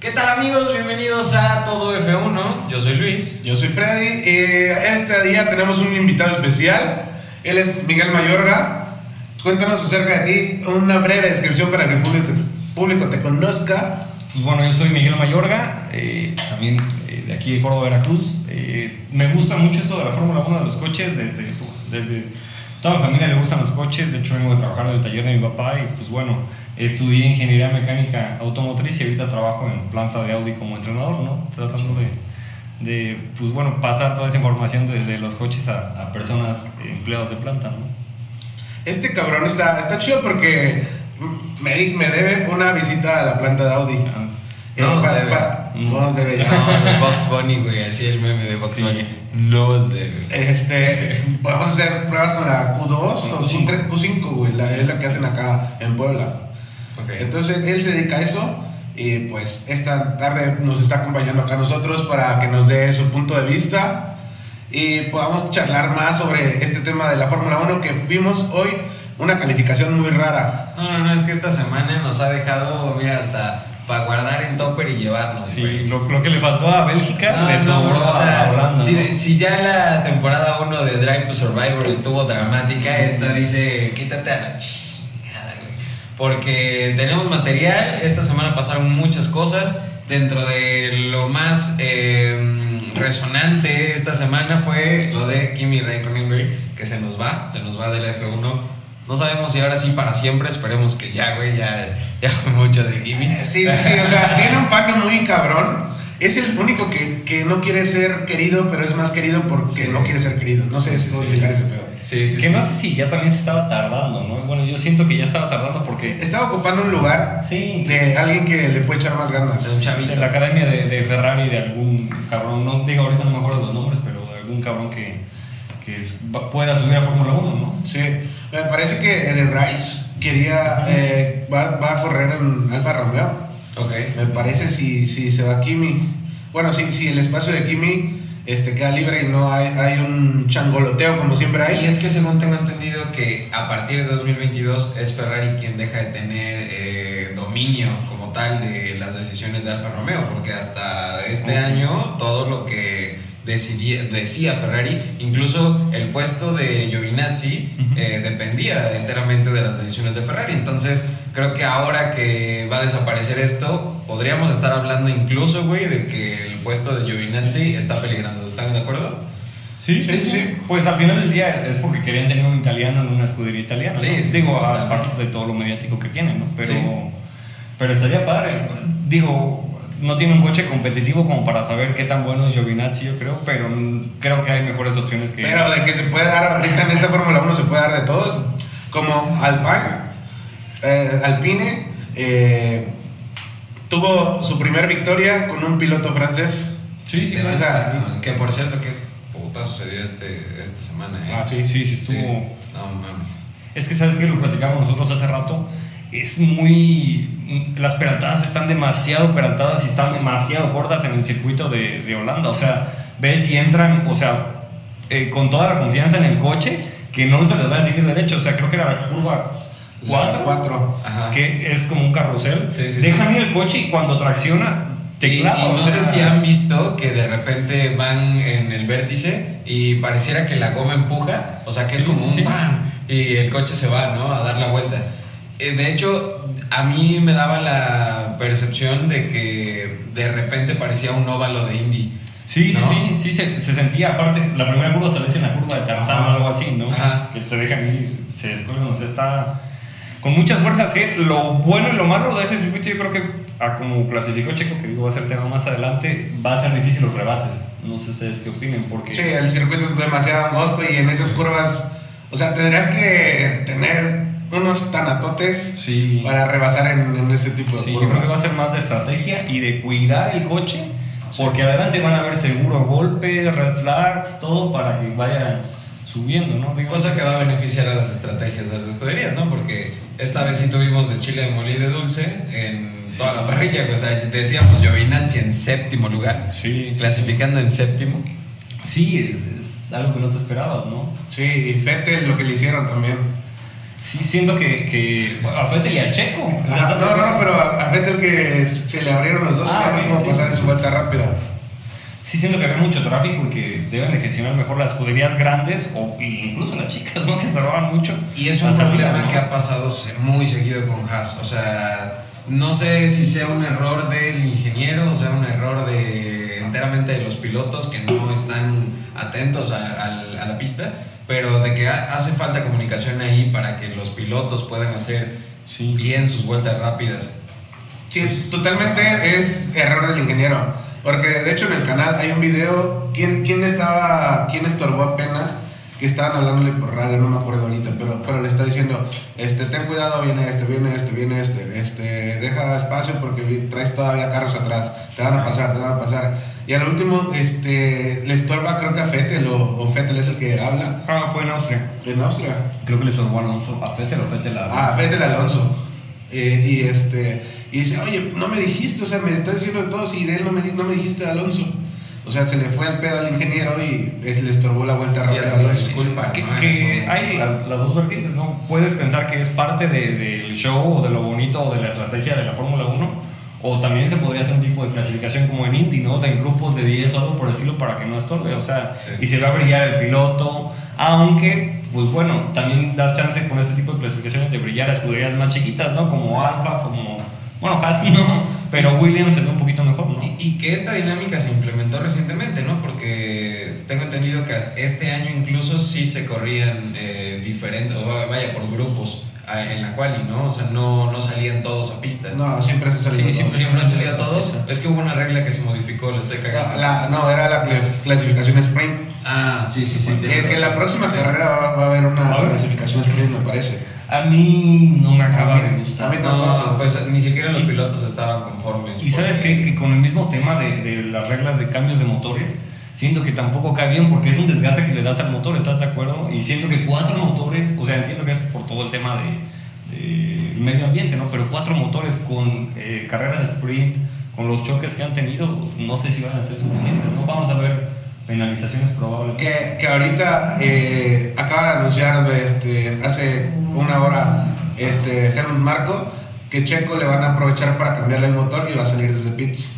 ¿Qué tal amigos? Bienvenidos a Todo F1. Yo soy Luis. Yo soy Freddy. Eh, este día tenemos un invitado especial. Él es Miguel Mayorga. Cuéntanos acerca de ti, una breve descripción para que el público, público te conozca. Pues bueno, yo soy Miguel Mayorga, eh, también eh, de aquí de Córdoba, Veracruz. Me gusta mucho esto de la Fórmula 1 de los coches, desde, pues, desde toda mi familia le gustan los coches, de hecho vengo de trabajar en el taller de mi papá y pues bueno, estudié ingeniería mecánica automotriz y ahorita trabajo en planta de Audi como entrenador, ¿no? Tratando de, de pues bueno, pasar toda esa información de, de los coches a, a personas, empleados de planta, ¿no? Este cabrón está, está chido porque me, me debe una visita a la planta de Audi. Ah, Eh, No, para- debe. para- Mm. no, debe ya. No, de Box Bunny, güey. Así el meme de Box Sí. Bunny. Nos debe. Este, podemos hacer pruebas con la Q2 o Q5. Q5, güey, la, es la que hacen acá en Puebla. Ok. Entonces él se dedica a eso y pues esta tarde nos está acompañando acá a nosotros para que nos dé su punto de vista y podamos charlar más sobre este tema de la Fórmula 1 que vimos hoy una calificación muy rara. No, no, no, es que esta semana nos ha dejado, mira, hasta para guardar en topper y llevarnos, Sí, lo, lo que le faltó a Bélgica No, le no, sobró o a sea, Holanda. si, ¿no? si ya la temporada 1 de Drive to Survivor estuvo dramática, esta dice, quítate a la chingada, güey. Porque tenemos material, esta semana pasaron muchas cosas, dentro de lo más eh, resonante esta semana fue lo de Kimi Raikkonen, que se nos va, se nos va del F1. No sabemos si ahora sí para siempre, esperemos que ya, güey, ya, ya mucho de Kimi. Eh, Sí, sí, o sea, tiene un fan muy cabrón. Es el único que, que no quiere ser querido, pero es más querido porque Sí. no quiere ser querido. No sé si puedo explicar ese pedo. Sí, sí, Que sí. no sé si ya también se estaba tardando, ¿no? Bueno, yo siento que ya estaba tardando porque Estaba ocupando un lugar Sí. de alguien que le puede echar más ganas. De un chavito. en la academia de, de Ferrari de algún cabrón, no digo ahorita no me acuerdo los nombres, pero de algún cabrón que, que pueda subir a Fórmula 1, ¿no? Sí, me parece que de Bryce quería, eh, va, va a correr en Alfa Romeo. Me parece si, si se va Kimi. Bueno, si, si el espacio de Kimi este, queda libre y no hay, hay un changoloteo como siempre Y hay. es que según tengo entendido que a partir de 2022 es Ferrari quien deja de tener eh, dominio como tal de las decisiones de Alfa Romeo, porque hasta este año todo lo que decidía, decía Ferrari, incluso el puesto de Giovinazzi eh, dependía enteramente de las decisiones de Ferrari. Entonces creo que ahora que va a desaparecer esto, podríamos estar hablando incluso, güey, de que el puesto de Giovinazzi está peligrando. ¿Están de acuerdo? Sí, sí, sí. Pues al final del día es porque querían tener un italiano en una escudería italiana. Sí, ¿no? sí, Digo, sí, aparte de todo lo mediático que tienen, ¿no? Pero, Sí. pero estaría padre. Digo, no tiene un coche competitivo como para saber qué tan bueno es Giovinazzi, yo creo, pero creo que hay mejores opciones que. Pero de que se puede dar ahorita en esta Fórmula 1 se puede dar de todos. Como Alpine, eh, Alpine eh, tuvo su primer victoria con un piloto francés. sí, sí, o sea, que por cierto, qué puta sucedió este, esta semana, ¿eh? Ah, sí. sí, sí, estuvo. No mames. Es que sabes que lo platicamos nosotros hace rato. Es muy. Las peraltadas están demasiado peraltadas y están demasiado cortas en el circuito de, de Holanda. O sea, ves y entran, o sea, eh, con toda la confianza en el coche, que no se les va a seguir derecho. O sea, creo que era la curva La 4, cuatro. Ajá. que es como un carrusel. Sí, sí, Dejan sí. ir el coche y cuando tracciona, te Y, y clava, o no sea, sé si han visto que de repente van en el vértice y pareciera que la goma empuja, o sea que es como sí, un sí. ¡pam! y el coche se va, ¿no? A dar la vuelta. Eh, De hecho, a mí me daba la percepción de que de repente parecía un óvalo de Indy. Sí, ¿no? sí, sí, se, se sentía. Aparte, la primera curva se le dice en la curva de Tarzán o algo así, ¿no? Ajá. Que te dejan ir y se descuelgan. O sea, está con muchas fuerzas. Que lo bueno y lo malo de ese circuito, yo creo que, a como clasificó Checo, que digo va a ser tema más adelante, va a ser difícil los rebases. No sé ustedes qué opinen, porque. Sí, el circuito es demasiado angosto y en esas curvas, o sea, tendrías que tener unos tanatotes Sí. para rebasar en, en ese tipo de Sí, yo creo que va a curvas. ser más de estrategia y de cuidar el coche, porque adelante van a haber seguro golpes, red flags, todo para que vayan subiendo, ¿no? Digo, Cosa que va a beneficiar a las estrategias de las escuderías, ¿no? Porque esta vez sí tuvimos de chile de molí de dulce en toda la parrilla. O sea, decíamos Giovinazzi en séptimo lugar, Sí, sí. clasificando en séptimo. Sí, es, es algo que no te esperabas, ¿no? Sí, y Fettel lo que le hicieron también. Sí, siento que, que a Fettel y a Checo. O sea, Ajá, ¿estás no, no, acuerdo? pero a, a Vettel que se le abrieron los dos Ah, y ya no ok, pudo sí, pasar sí, en su vuelta rápida. Sí, siento que había mucho tráfico y que deben de gestionar mejor las escuderías grandes o incluso las chicas, ¿no? Que se roban mucho. Y es un problema ¿no? que ha pasado muy seguido con Haas. O sea, no sé si sea un error del ingeniero o sea un error de enteramente de los pilotos que no están atentos a, al- a la pista, pero de que ha- hace falta comunicación ahí para que los pilotos puedan hacer Sí. bien sus vueltas rápidas. Sí, es- totalmente es error del ingeniero. Porque de hecho en el canal hay un video. ¿Quién, quién estaba, quién estorbó apenas? Que estaban hablándole por radio, no me acuerdo ahorita, pero, pero le está diciendo: este, Ten cuidado, viene este, viene este, viene este, este, deja espacio porque traes todavía carros atrás, te van a pasar, te van a pasar. Y al último, este, le estorba, creo que a Fettel, o, o Fettel es el que habla Ah, fue en Austria. en Austria. Creo que le sorbó a Alonso. ¿A Fettel o Fettel a Ah, Fettel Alonso. Eh, y este y dice, oye, no me dijiste, o sea, me estás diciendo de todo si de él no me, no me dijiste Alonso. O sea, se le fue el pedo al ingeniero y es- le estorbó la vuelta rápida disculpa, Que, ¿no? que hay las, las dos vertientes, ¿no? Puedes pensar que es parte de- del show o de lo bonito o de la estrategia de la Fórmula 1, o también se podría hacer un tipo de clasificación como en Indy, ¿no? De grupos de 10 o algo por decirlo para que no estorbe, o sea, Sí. y se va a brillar el piloto, aunque, pues bueno, también das chance con este tipo de clasificaciones de brillar a escuderías más chiquitas, ¿no? Como Alfa, como, bueno, Haas no, pero Williams se ve un poquito mejor, ¿no? Y, y que esta dinámica se implementó recientemente, ¿no? Porque tengo entendido que este año incluso sí se corrían eh, diferentes, o vaya, por grupos en la quali, ¿no? O sea, no, no salían todos a pista. No, siempre se salió. Sí, todos. Siempre han salido todos. Es que hubo una regla que se modificó, le estoy La- cagando. la- no, era la cl- clasificación sprint. Ah, sí, sí, sí. Que, que la razón. próxima Sí. carrera va, va a haber una clasificación sprint, me parece. A mí no me acaba A mí- de a gustar. mí No, pues ni siquiera los pilotos estaban conformes. Y sabes que, que con el mismo tema de, de las reglas de cambios de motores, siento que tampoco cae bien porque es un desgaste que le das al motor, ¿estás de acuerdo? Y siento que cuatro motores, o sea, entiendo que es por todo el tema de, de medio ambiente, ¿no? Pero cuatro motores con eh, carreras de sprint, con los choques que han tenido, no sé si van a ser suficientes, ¿no? Vamos a ver penalizaciones probablemente. Que, que ahorita eh, acaba de anunciar este, hace una hora este, Helmut Marco que Checo le van a aprovechar para cambiarle el motor y va a salir desde pits.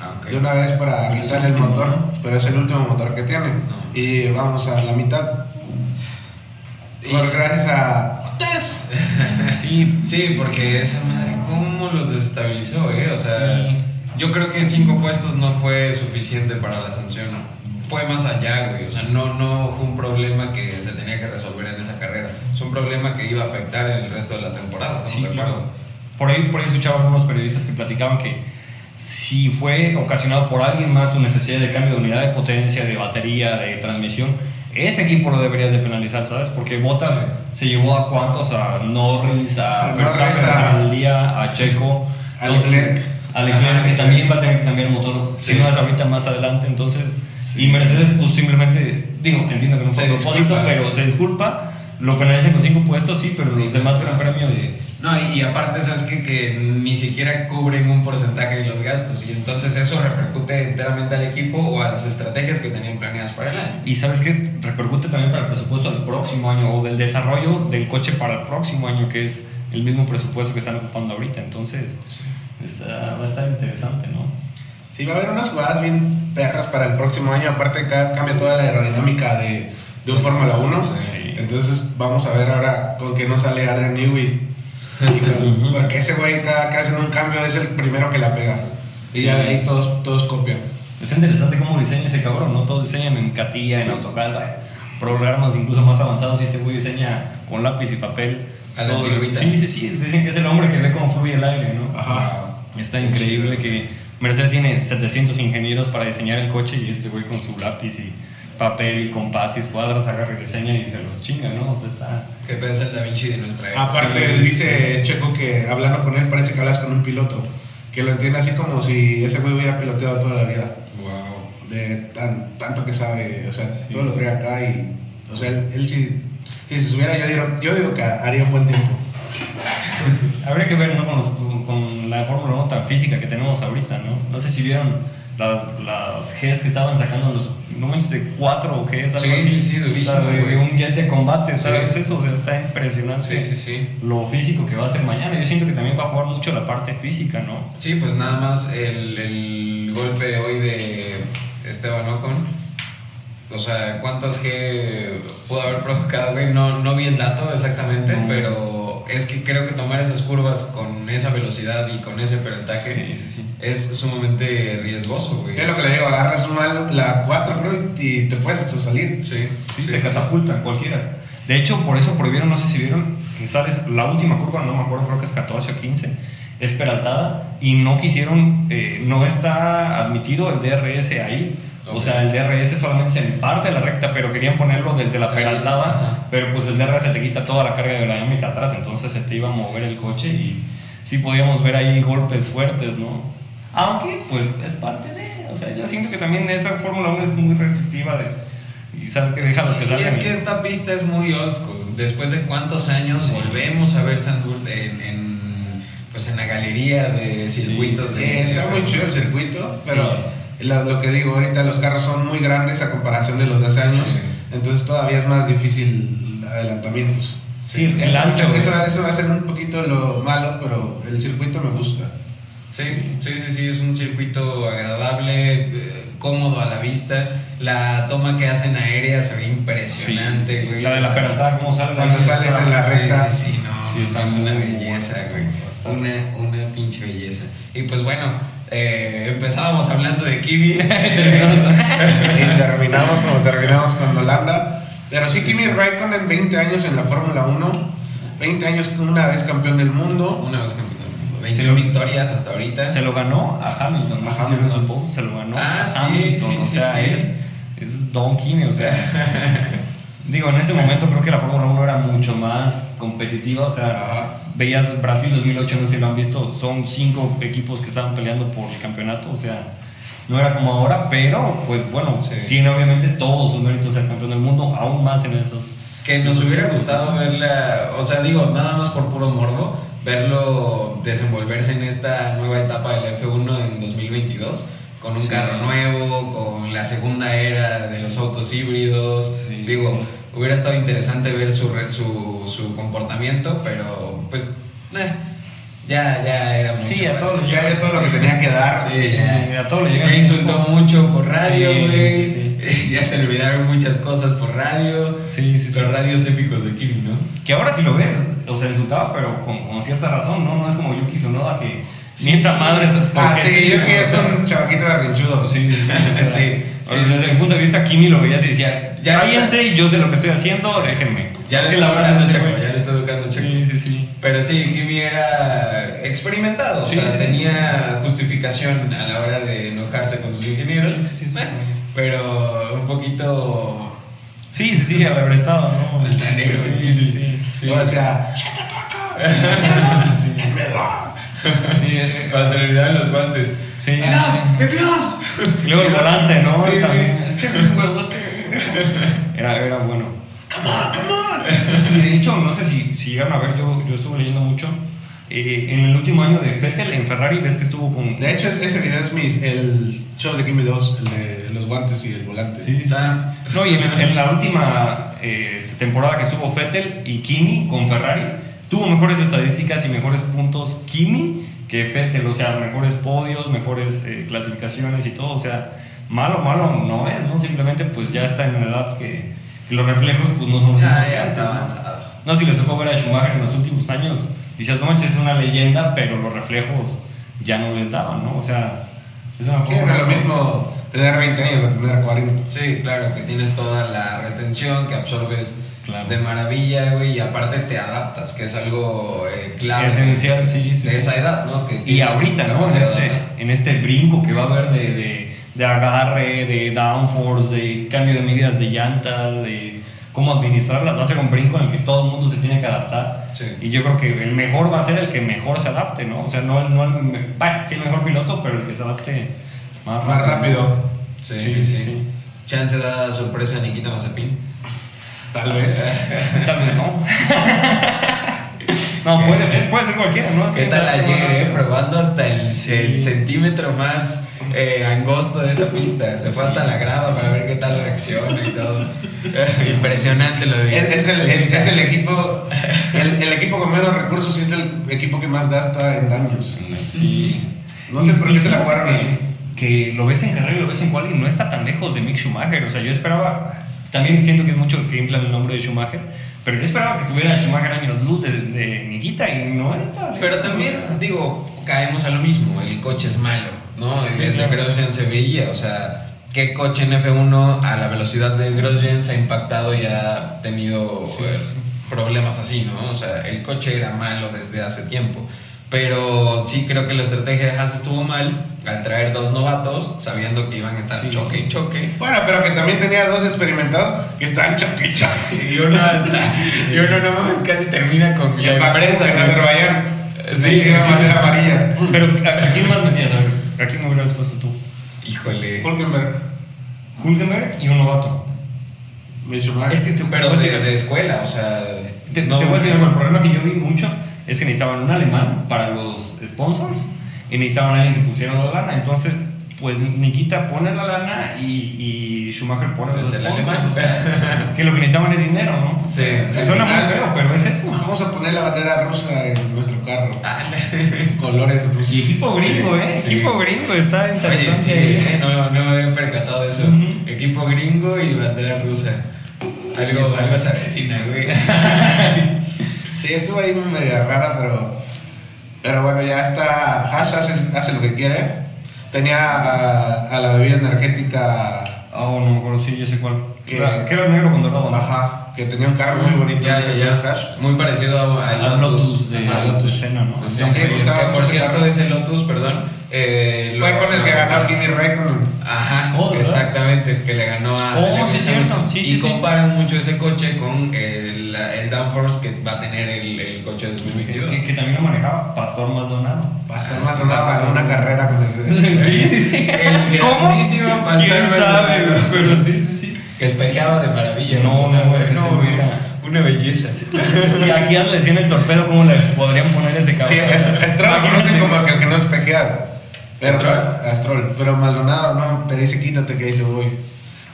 Ah. De una vez para Pero quitarle el el último, motor, ¿no? pero es el último motor que tiene. No. Y vamos a la mitad. Y- Por gracias a. Sí, Sí, porque esa madre, ¿cómo los desestabilizó, eh? O sea, Sí. yo creo que cinco puestos no fue suficiente para la sanción. Fue más allá, güey. O sea, no, no fue un problema que se tenía que resolver en esa carrera. Es un problema que iba a afectar el resto de la temporada. ¿estamos Sí, claro. Por ahí, por ahí escuchaba algunos periodistas que platicaban que si fue ocasionado por alguien más tu necesidad de cambio de unidad de potencia, de batería, de transmisión, ese equipo lo deberías de penalizar, ¿sabes? Porque Bottas se llevó a cuántos, a Norris, a A Verstappen a- día, a Checo, A Entonces. A Leclerc, que también va a tener que cambiar el motor, Sí. si no es ahorita más adelante, entonces, y Mercedes pues simplemente, digo, entiendo que no fue propósito, pero se disculpa, lo penalizan con cinco puestos, sí, pero los demás gran premios... Sí. No, y, y aparte, ¿sabes qué? Que ni siquiera cubren un porcentaje de los gastos. Y entonces eso repercute enteramente al equipo o a las estrategias que tenían planeadas para el año. Y sabes que repercute también para el presupuesto del próximo año o del desarrollo del coche para el próximo año, que es el mismo presupuesto que están ocupando ahorita. Entonces, está, va a estar interesante, ¿no? Sí, va a haber unas jugadas bien perras para el próximo año. Aparte, ca- cambia toda la aerodinámica de, de un Fórmula 1. Sí. Entonces, vamos a ver ahora con qué nos sale Adrian Newey. Porque ese güey, cada que hacen un cambio, es el primero que la pega. Y ya de ahí todos, todos copian. Es interesante cómo diseña ese cabrón, ¿no? Todos diseñan en Catilla, en AutoCAD, programas incluso más avanzados y este güey diseña con lápiz y papel. A la. Sí, sí, sí. Dicen que es el hombre que ve cómo fluye el aire, ¿no? Ajá. Está increíble que Mercedes tiene 700 ingenieros para diseñar el coche y este güey con su lápiz y papel y compás y escuadras agarra y diseña y se los chinga, ¿no? O sea, está... Que puede ser Da Vinci de nuestra época. Aparte, Sí, dice Checo que hablando con él parece que hablas con un piloto. Que lo entiende así como si ese güey hubiera piloteado toda la vida. Wow. De tan, tanto que sabe. O sea, Sí, todo lo sí. trae acá y. O sea, él, él sí. Si se subiera, yo digo, yo digo que haría un buen tiempo. Pues habría que ver, ¿no? Con, los- la Fórmula 1 tan física que tenemos ahorita, ¿no? No sé si vieron las, las Gs que estaban sacando los manches de 4 Gs, algo Sí, así. sí, sí, durísimo, O sea, de, un jet de combate, Sí. ¿sabes eso? O sea, está impresionante Sí, sí, sí. lo físico que va a ser mañana. Yo siento que también va a jugar mucho la parte física, ¿no? Sí, pues nada más el, el golpe de hoy de Esteban Ocon. O sea, ¿cuántas G pudo haber provocado, güey? No, no vi el dato exactamente, No. pero es que creo que tomar esas curvas con esa velocidad y con ese perentaje Sí, sí, sí. es sumamente riesgoso, güey. Es lo que le digo, agarras mal la 4, creo, y te puedes salir. Sí, Sí, sí. te catapultan, cualquiera. De hecho, por eso prohibieron, no sé si vieron, que sales la última curva, no me acuerdo, creo que es 14 o 15, es peraltada y no quisieron, eh, no está admitido el DRS ahí. O Ok. sea, el DRS solamente se parte de la recta, pero querían ponerlo desde la Sí, peraltada, ajá. pero pues el DRS te quita toda la carga aerodinámica atrás, entonces se te iba a mover el coche y sí podíamos ver ahí golpes fuertes, ¿no? Aunque, pues es parte de, o sea, yo siento que también esa Fórmula 1 es muy restrictiva de, y sabes que deja los que Y salgan. es y- que esta pista es muy old school. Después de cuántos años volvemos a ver Sandburg en, en, pues en la galería de circuitos. Sí, de, está muy chido el circuito, pero lo, lo que digo, ahorita los carros son muy grandes a comparación de los de hace años, Sí. entonces todavía es más difícil adelantamientos. Sí, el Eso, ancho. eso, eso va a ser un poquito lo malo, pero el circuito me gusta. Sí, sí, sí, sí, es un circuito agradable, eh, cómodo a la vista. La toma que hacen aérea se ve impresionante, Sí, güey. La de la peraltada, ¿cómo sale? Cuando sale en la recta. Sí, sí, sí, no, Sí, está no, es una belleza, güey. Una, una pinche belleza. Y pues bueno, eh, empezábamos hablando de Kiwi. y terminamos como terminamos con Holanda. Pero sí, Kimi Raikkonen, 20 años en la Fórmula 1, 20 años una vez campeón del mundo. Una vez campeón del mundo. 20 Se lo- victorias hasta ahorita. Se lo ganó a Hamilton, no A sé si Hamilton. lo supo, se lo ganó Ah, a sí, Hamilton, sí, o sí, sea, sí. es, es Don Kimi, o sea, digo, en ese momento creo que la Fórmula 1 era mucho más competitiva, o sea, Ajá. Veías Brasil 2008, no sé si lo han visto, son cinco equipos que estaban peleando por el campeonato, o sea, no era como ahora, pero pues bueno, Sí. tiene obviamente todos sus méritos ser campeón del mundo, aún más en esos. Que nos hubiera gustado verla, o sea, digo, nada más por puro morbo, verlo desenvolverse en esta nueva etapa del F1 en 2022, con un Sí. carro nuevo, con la segunda era de los autos híbridos. Sí, digo, sí. hubiera estado interesante ver su, su, su comportamiento, pero pues, eh, ya, ya era mucho. Sí, a eso. Ya dio todo lo que tenía que dar. Sí, Sí, ya. a todo le Ya insultó mucho por radio, güey. sí, ya se le olvidaron muchas cosas por radio. Sí, sí, sí. Los radios épicos de Kimi, ¿no? Que ahora si lo ves, o sea, insultaba, pero con, con cierta razón, ¿no? No es como Yuki Tsunoda que mienta madres. Ah, sí, yo ¿no? que O es un chavaquito berrinchudo. Sí, sí, sí. Sí. Desde mi punto de vista, Kimi lo veías y decía, Ya cállense, yo sé lo que estoy haciendo, déjenme. Ya le está educando Checo, ya le está educando Checo. Sí, sí, sí. Pero sí, Kimi era experimentado, Sí, o sea, sí, sí. tenía justificación a la hora de enojarse con sus ingenieros, Sí, sí, sí. eh, pero un poquito Sí, sí, sí, al haber estado, ¿no? altanero. Sí, sí, sí. Sí. Sí, "El melón". sí, eh, Cuando se le olvidaban los guantes. sí. ¡The gloves! Y luego el volante, ¿no? Sí, sí. Era, era bueno. Come on, come on. Y de hecho, no sé si, si llegaron a ver, yo, yo estuve leyendo mucho. eh, en el último año de Vettel en Ferrari, ves que estuvo con. De hecho, ese video es mi, el show de Kimi 2, el de los guantes y el volante. Sí, sí. Está- No, y en, en la última eh, este, temporada que estuvo Vettel y Kimi con Ferrari, tuvo mejores estadísticas y mejores puntos Kimi que Vettel, o sea, mejores podios, mejores eh, clasificaciones y todo, o sea, malo, malo no es, ¿no? Simplemente pues ya está en una edad que, que los reflejos pues no son los Ya, mismos está ¿no? avanzado. No, si les tocó ver a Schumacher en los últimos años, dices, no manches, es una leyenda, pero los reflejos ya no les daban, ¿no? O sea, es una Sí, no es lo mismo tener 20 años a tener 40. Sí, claro, que tienes toda la retención, que absorbes Claro. de maravilla, güey, y aparte te adaptas, que es algo eh, clave. Esencial, sí, sí, De sí. esa edad, ¿no? Que Y ahorita, ¿no? En este, en este brinco que va a haber de, de, de agarre, de downforce, de cambio de medidas de llanta, de cómo administrarlas, va a ser un brinco en el que todo el mundo se tiene que adaptar. Sí. Y yo creo que el mejor va a ser el que mejor se adapte, ¿no? O sea, no, el- no el, sí el mejor piloto, pero el que se adapte más Más rápido, Sí, Sí, sí, sí. sí, sí. Chance da sorpresa a Nikita Mazepin. tal vez. Tal vez no. No, puede ser, puede ser cualquiera, ¿no? ¿Qué tal ayer, eh? Probando hasta el, el Sí. centímetro más eh, angosto de esa pista. Se fue hasta la grada para ver qué tal reacciona y todo. Impresionante lo de Es, es el, es, es el equipo el, el equipo con menos recursos y es el equipo que más gasta en daños. Sí. No sé por qué se la jugaron así. Que lo ves en carrera y lo ves en cual y no está tan lejos de Mick Schumacher. O sea, yo esperaba. También siento que es mucho que inflan el nombre de Schumacher. Pero yo esperaba que estuviera Schumacher años luz de, de Nikita y no está. Pero también, o sea. digo, caemos a lo mismo. El coche es malo, ¿no? Sí, Desde claro. Grosjean se veía, o sea, ¿qué coche en F1 a la velocidad de Grosjean se ha impactado y ha tenido eh, problemas así, ¿no? O sea, el coche era malo desde hace tiempo. Pero sí creo que la estrategia de Haas estuvo mal al traer dos novatos, sabiendo que iban a estar Sí. choque y choque. Bueno, pero que también tenía dos experimentados que estaban choque y choque. Y uno hasta, y uno no mames, casi termina con Y la empresa. en. Azerbaiyán. Sí, bandera amarilla. Pero ¿a, a quién más metías? A ver, ¿a quién me hubieras puesto tú? Híjole. Hulkenberg. Hulkenberg y un novato. Es que te, Pero te de, escuela, o sea. Te, no- te voy a decir algo, el problema que yo vi mucho es que necesitaban un alemán para los sponsors y necesitaban a alguien que pusiera la lana. Entonces, pues Nikita pone la lana y, y Schumacher pone Pues los sponsors. o sea, que lo que necesitaban es dinero, ¿no? Sí, Se sí. suena muy feo, pero es eso. Vamos a poner la bandera rusa en nuestro carro. Ah, Colores rusos. Y equipo gringo, ¿eh? sí. Equipo gringo, está Oye, interesante. sí, ahí. no, no me había percatado de eso. Equipo gringo y bandera rusa. Algo, algo se avecina, güey. Sí, estuvo ahí media rara, pero. Pero bueno, ya está. Haas hace, hace lo que quiere. Tenía a, a la bebida energética. Oh, no me acuerdo, sí, yo sé cuál. Que- Era- Que era negro con dorado. Ajá, que tenía un carro muy bonito. Ya, ya, ya. Muy parecido a- al Al Lotus. Lotus de Ajá, Lotus. Senna, ¿no? Sí, que, que por cierto ese Lotus, perdón. eh, Fue con el que ganó Kimi Räikkönen. Ajá, Oh, exactamente, que le ganó a. Oh, sí, cierto, sí, y sí, sí. comparan mucho ese coche con el, el downforce que va a tener el, el coche de Que, 2022. que- que también lo manejaba Pastor Maldonado. Pastor Maldonado ganó una carrera con ese. Sí, sí, sí. El grandísimo Pastor ¿Quién sabe, Maldonado. Pero sí, sí, sí. Que espejeaba de maravilla. No, no, no, güey güey. era- Una belleza. Si aquí le decían el torpedo, ¿cómo le podrían poner ese cabrón? Sí, es- Stroll lo conocen como aquel que no es pejeado. Pero, Stroll. a Stroll. Pero Maldonado no te dice quítate que ahí te voy.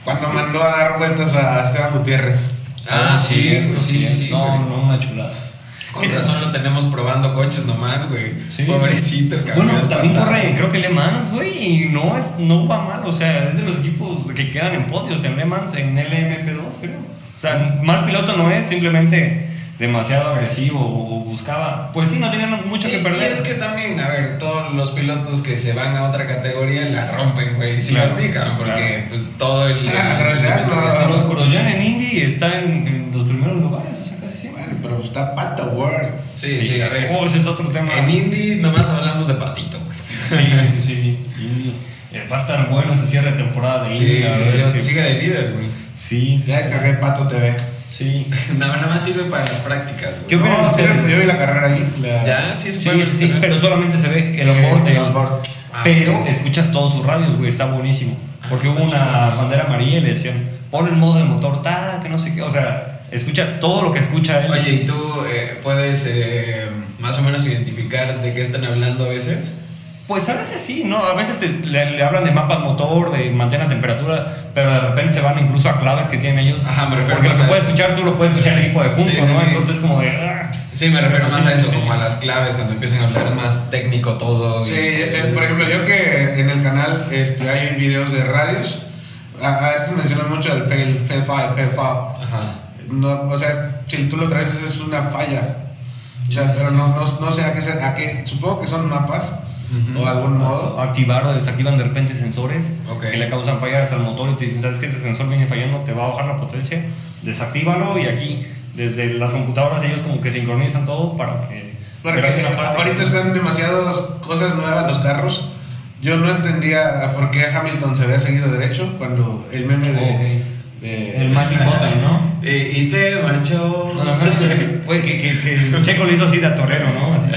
Cuando mandó a dar vueltas a Esteban Gutiérrez. Ah, sí, sí, sí, sí, No, no, una chulada. Con razón lo tenemos probando coches nomás, güey. Sí, Pobrecito, sí. cabrón. Bueno, también corre, creo que Le Mans, güey, y no, es, no va mal. O sea, es de los equipos que quedan en podios en Le Mans, en LMP2, creo. O sea, mal piloto no es, simplemente demasiado agresivo o buscaba. Pues sí, no tenía mucho Y, que y perder. es que también, a ver, todos los pilotos que se van a otra categoría la rompen, güey. Sí Claro, o sí, cabrón, porque claro. pues todo el. Ah, el. Pero Grosjean en Indy está en, en los primeros lugares, o sea, casi siempre. Bueno, pero está Pata World. Sí, sí, a ver. Oh, ese es otro tema. En Indy nomás hablamos de patito, güey. Sí, sí, sí. Indy. Eh, va a estar bueno ese cierre de temporada de Indy. Sí, la sí, sí, es que- sigue de líder, güey. Sí, sí. Ya sí. cagué Pato TV. Sí. Nada, nada más sirve para las prácticas, güey. ¿Qué opinan No, ustedes? sí, yo vi la carrera ahí. la- Ya, sí, Sí, sí, sí, pero solamente se ve el onboard. el el- onboard. Ah, pero ok. escuchas todos sus radios, güey, está buenísimo. Porque Ah, hubo está una chido. bandera amarilla y le decían, pon el modo de motor tal, que no sé qué. O sea, escuchas todo lo que escucha él. Oye, ¿y tú eh, puedes eh, más o menos identificar de qué están hablando a veces? Pues a veces sí, ¿no? A veces te- le, le hablan de mapas motor, de mantener la temperatura, pero de repente se van incluso a claves que tienen ellos. Ajá, me refiero Porque lo que eso. escuchar tú lo puedes escuchar el equipo de juntos, Sí, sí, ¿no? sí. Entonces es como de... ah. Sí, me refiero Pero más sí, a eso, sí. como a las claves, cuando empiezan a hablar más técnico todo. y- Sí, eh, por ejemplo, yo que en el canal este, hay videos de radios, a, a veces mencionan mucho el fail, fail file, fail file. Ajá. No, o sea, si tú lo traes es una falla. O sea, pero no, no, no sé a qué, se- a qué, supongo que son mapas Ujú. o algún modo. activar o desactivan de repente sensores Ok. que le causan fallas al motor y te dicen, ¿sabes que Ese sensor viene fallando, te va a bajar la potencia, desactívalo y aquí desde las computadoras ellos como que sincronizan todo para que... Porque ahorita están demasiadas cosas nuevas los carros. Yo no entendía por qué Hamilton se había seguido derecho cuando el meme de- El Magic Button, ¿no? Y, y se marchó. Oye, que, que, que Checo lo hizo así de a torero, ¿no? Así,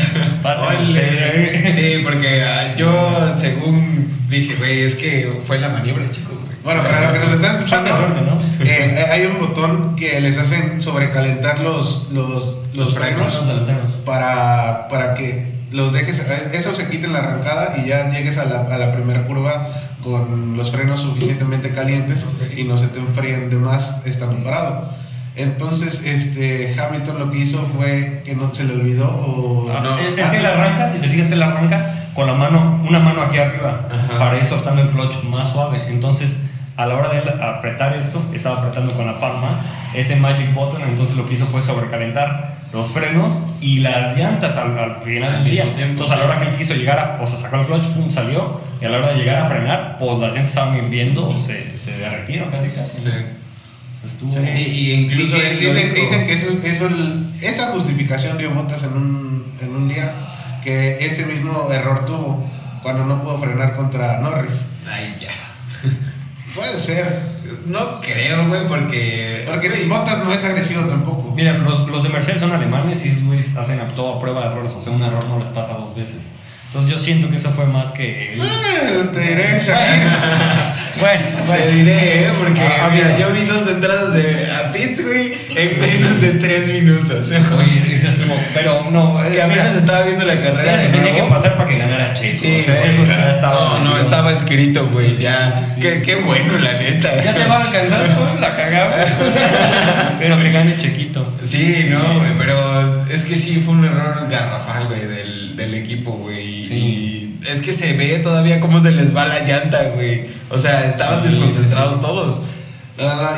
ustedes. Sí, porque ah, yo según dije, güey, es que fue la maniobra, chico, güey. Bueno, para los que nos están escuchando, Tanta suerte, ¿no? eh, eh, hay un botón que les hacen sobrecalentar los, los, los frenos delanteros. para, para que los dejes, eso se quite en la arrancada y ya llegues a la, a la primera curva con los frenos suficientemente calientes y no se te enfríen de más estando parado. Entonces, este Hamilton lo que hizo fue que no se le olvidó o Ah, No. es, es que él arranca, si te fijas, él arranca con la mano, una mano aquí arriba, Ajá. para ir soltando el clutch más suave. Entonces, a la hora de apretar esto, estaba apretando con la palma ese magic button, entonces lo que hizo fue sobrecalentar los frenos y las llantas al, al final Al del día. mismo tiempo, Entonces, a la hora que él quiso llegar, a, o sea, sacó el clutch, pum, salió, y a la hora de llegar a frenar, pues las llantas estaban hirviendo, se, se derretieron casi, casi. Sí. Estuvo- Sí. Y, y incluso Y dicen, dicen que eso, eso, esa justificación dio botas en un, en un día, que ese mismo error tuvo cuando no pudo frenar contra Norris. Ay, ya. Puede ser, No creo, güey, porque. porque Botas no es agresivo tampoco. Mira, los, los de Mercedes son alemanes y esos hacen a todo a prueba de errores, o sea, un error no les pasa dos veces. Entonces yo siento que eso fue más que... el- Eh, te diré, Shakira. Bueno, Te bueno, diré, ¿eh? Porque Ah, mira, yo vi dos entradas de a Pitts, güey, en menos de tres minutos. Oye, se sumó, pero no, Que mira, apenas estaba viendo la carrera. de tenía que pasar para que ganara Checo. Sí, güey. estaba... No, no, estaba escrito, güey. ya. sí, sí. Qué, qué bueno, la neta. Ya te va a alcanzar, pues, la cagamos. pero que gane Chequito. Sí, no, güey, pero es que sí fue un error garrafal, güey, del, del equipo, güey. Sí. Y es que se ve todavía cómo se les va la llanta, güey. O sea, estaban Sí, desconcentrados sí, sí. todos.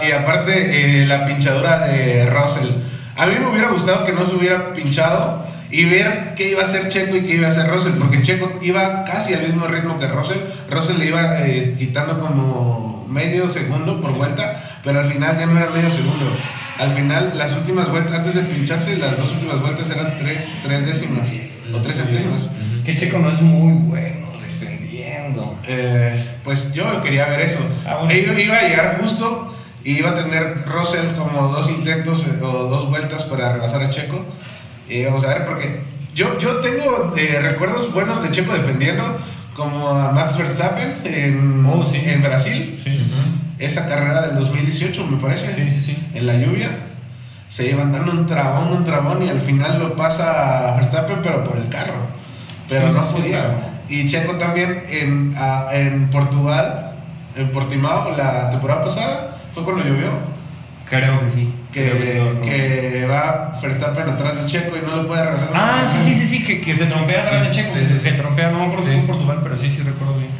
Y aparte, eh, la pinchadura de Russell. A mí me hubiera gustado que no se hubiera pinchado y ver qué iba a hacer Checo y qué iba a hacer Russell, porque Checo iba casi al mismo ritmo que Russell. Russell le iba eh, quitando como medio segundo por vuelta, pero al final ya no era medio segundo. Al final, las últimas vueltas, antes de pincharse, las dos últimas vueltas eran tres, tres décimas o tres centésimas. Que Checo no es muy bueno defendiendo. Eh, pues yo quería ver eso. Ah, bueno. E iba, a llegar justo y iba a tener Russell como dos intentos eh, o dos vueltas para rebasar a Checo. Y vamos a ver, porque yo, yo tengo eh, recuerdos buenos de Checo defendiendo, como a Max Verstappen en, Oh, sí. en Brasil. Sí, Esa carrera del 2018, me parece, sí. en la lluvia. Se iban dando un trabón, un trabón y al final lo pasa Verstappen, pero por el carro. Pero Sí, no podía. claro. Y Checo también en, a- en Portugal, en Portimao, la temporada pasada, fue cuando llovió. Creo que sí. Que sí, Que, va Verstappen atrás de Checo y no lo puede regresar. Ah, sí, sí, sí, sí, que, que se trompea atrás Sí, de Checo. sí, sí, sí. Se trompea, no me acuerdo si Sí. fue en Portugal, pero sí, sí recuerdo bien.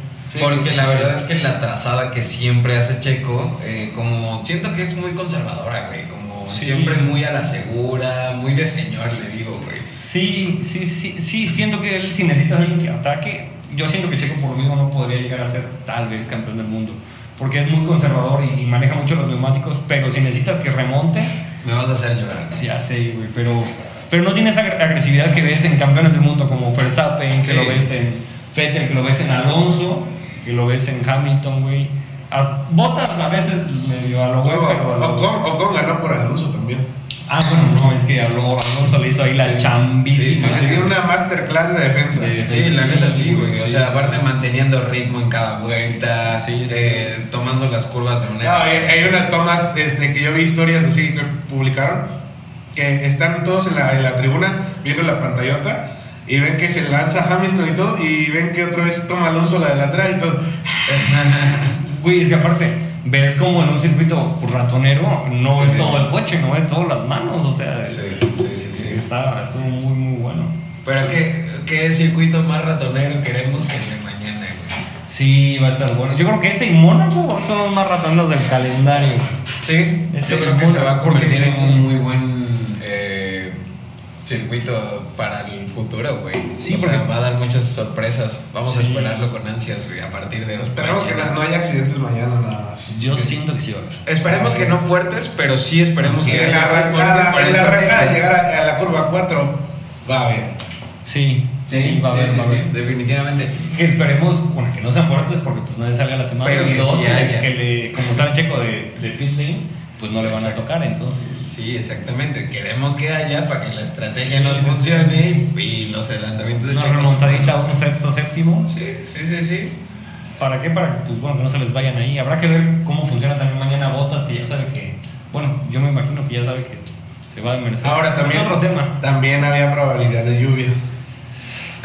Porque la verdad es que la trazada que siempre hace Checo, eh, como siento que es muy conservadora, güey. Sí. siempre muy a la segura, muy de señor, le digo, güey. Sí, sí, sí, sí, siento que él si necesita alguien que ataque, yo siento que Checo por lo mismo no podría llegar a ser tal vez campeón del mundo, porque es muy conservador y, y maneja mucho los neumáticos, pero si necesitas que remonte, Me vas a hacer llorar. ya sé, güey, pero, pero no tiene esa agre- agresividad que ves en campeones del mundo como Verstappen, que lo ves en Vettel, que lo ves en Alonso, que lo ves en Hamilton, güey. A- Botas a veces medio a lo pero... Ocon, Ocon ganó por Alonso también. Ah, bueno, no, es que a lo- Alonso le hizo ahí la Sí. chambísima. Sí, sí, Se dio una masterclass de defensa. Sí. Sí, la neta sí, güey. O Sí, sea, sí, aparte sí. manteniendo ritmo en cada vuelta, Sí, sí. eh, tomando las curvas de No, manera. hay, hay unas tomas este, que yo vi historias así que publicaron que están todos en la, en la tribuna viendo la pantallota y ven que se lanza Hamilton y todo y ven que otra vez toma Alonso la delantera y todo. Güey, es que aparte, ves como en un circuito ratonero no Sí. es todo el coche, no es todas las manos, o sea, Sí, sí, sí, sí. está, estuvo muy, muy bueno. Pero ¿qué, qué circuito más ratonero queremos que el de mañana, güey. Sí, va a estar bueno. Yo creo que ese y Mónaco son los más ratoneros del calendario. Sí, Ese yo creo que se va a porque- convertir en un muy buen eh, circuito para el futuro, güey. Sí, o sea, porque- va a dar muchas sorpresas. Vamos a esperarlo con ansias, güey, a partir de Esperemos que no, haya accidentes mañana nada más. Yo siento que sí va a haber. Esperemos que no fuertes, pero sí esperemos Y que en la arrancada, en la arrancada llegar a, a la curva 4 va a haber. Sí, sí, va a haber, sí, va a sí, haber. definitivamente. Que esperemos, bueno, que no sean fuertes porque pues nadie salga la semana. Pero y que dos, sí que, le, haya. que le- como sale Checo de, de pit lane, pues no le van a tocar, entonces. Sí, exactamente. Queremos que haya para que la estrategia Sí, nos sí, sí, funcione y los adelantamientos de Una remontadita, un sexto, séptimo. Sí, sí, sí, sí. ¿Para qué? Para pues, bueno, que no se les vayan ahí. Habrá que ver cómo funciona también mañana Botas, que ya sabe que, bueno, yo me imagino que ya sabe que se va a merecer. Ahora también, Es otro tema. también había probabilidad de lluvia.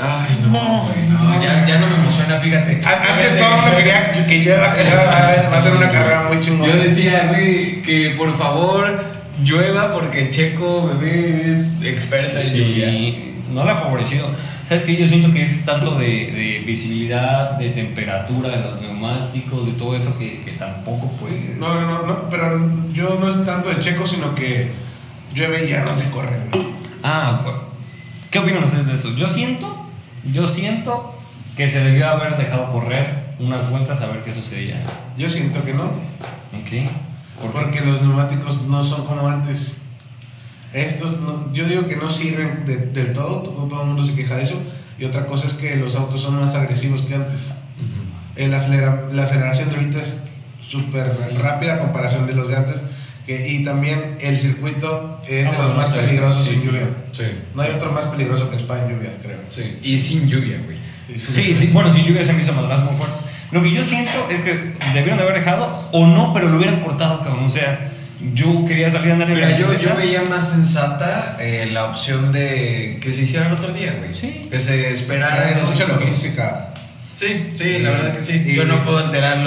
Ay, no, güey, no, ya, ya no me emociona, fíjate. A- Antes todo mundo quería que yo que yo- va a ser una carrera muy chingona. Yo decía, güey, que por favor llueva porque Checo, bebé, es experta en lluvia. Sí, no la ha favorecido. ¿Sabes qué? Yo siento que es tanto de, de visibilidad, de temperatura, de los neumáticos, de todo eso que, que tampoco puede. No, no, no, no, pero yo no es tanto de Checo, sino que llueve y ya no se corre, güey. Ah, bueno. ¿Qué opinan ustedes de eso? Yo siento, yo siento que se debió haber dejado correr unas vueltas a ver qué sucedía. Yo siento que no, Ok. ¿Por qué? porque los neumáticos no son como antes. Estos, no- yo digo que no sirven de- del todo, todo, todo el mundo se queja de eso. Y otra cosa es que los autos son más agresivos que antes. El acelera- la aceleración de ahorita es súper rápida a comparación de los de antes. Que, y también el circuito es de Ah, los más peligrosos Sí. sin lluvia. Sí, No hay otro más peligroso que Spa en lluvia, creo. sí. Y sin lluvia, güey. Sí, sí, bueno, si lluvia se me hizo más muy fuertes. Lo que yo siento es que debieron haber dejado o no, pero lo hubieran cortado, cabrón. O sea, yo quería salir a andar en Mira, yo, yo veía más sensata eh, la opción de que se hiciera el otro día, güey. Sí. Que se esperara. Ah, es mucha logística. Sí, sí, la verdad que sí. y- Yo no puedo alterar